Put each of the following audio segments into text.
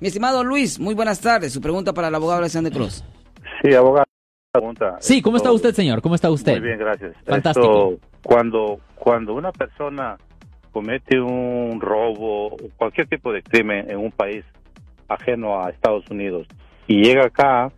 Mi estimado Luis, muy buenas tardes. Su pregunta para el abogado Alexander Cruz. Sí, abogado. Pregunta. Sí, ¿cómo está usted, señor? ¿Cómo está usted? Muy bien, gracias. Fantástico. Esto, cuando, cuando una persona comete un robo o cualquier tipo de crimen en un país ajeno a Estados Unidos y llega acá,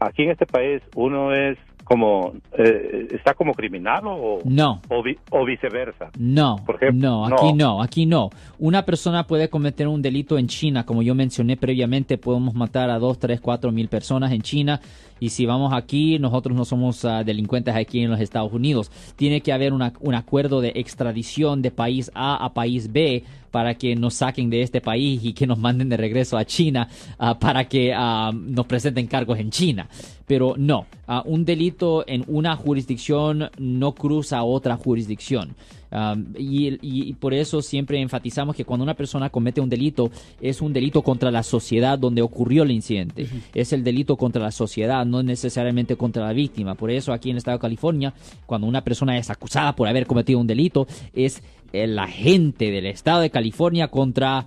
aquí en este país uno es como, eh, está como criminal o, No. o, vi- o viceversa. No, Por ejemplo, no, aquí no. aquí no. Una persona puede cometer un delito en China, como yo mencioné previamente, podemos matar a dos, tres, cuatro mil personas en China. Y si vamos aquí, nosotros no somos ah, delincuentes aquí en los Estados Unidos. Tiene que haber una- un acuerdo de extradición de país A a país B para que nos saquen de este país y que nos manden de regreso a China ah, para que ah, nos presenten cargos en China. Pero no, un delito en una jurisdicción no cruza otra jurisdicción. Um, y, por eso siempre enfatizamos que cuando una persona comete un delito es un delito contra la sociedad donde ocurrió el incidente. Es el delito contra la sociedad, no necesariamente contra la víctima. Por eso aquí en el estado de California, cuando una persona es acusada por haber cometido un delito, es el agente del estado de California contra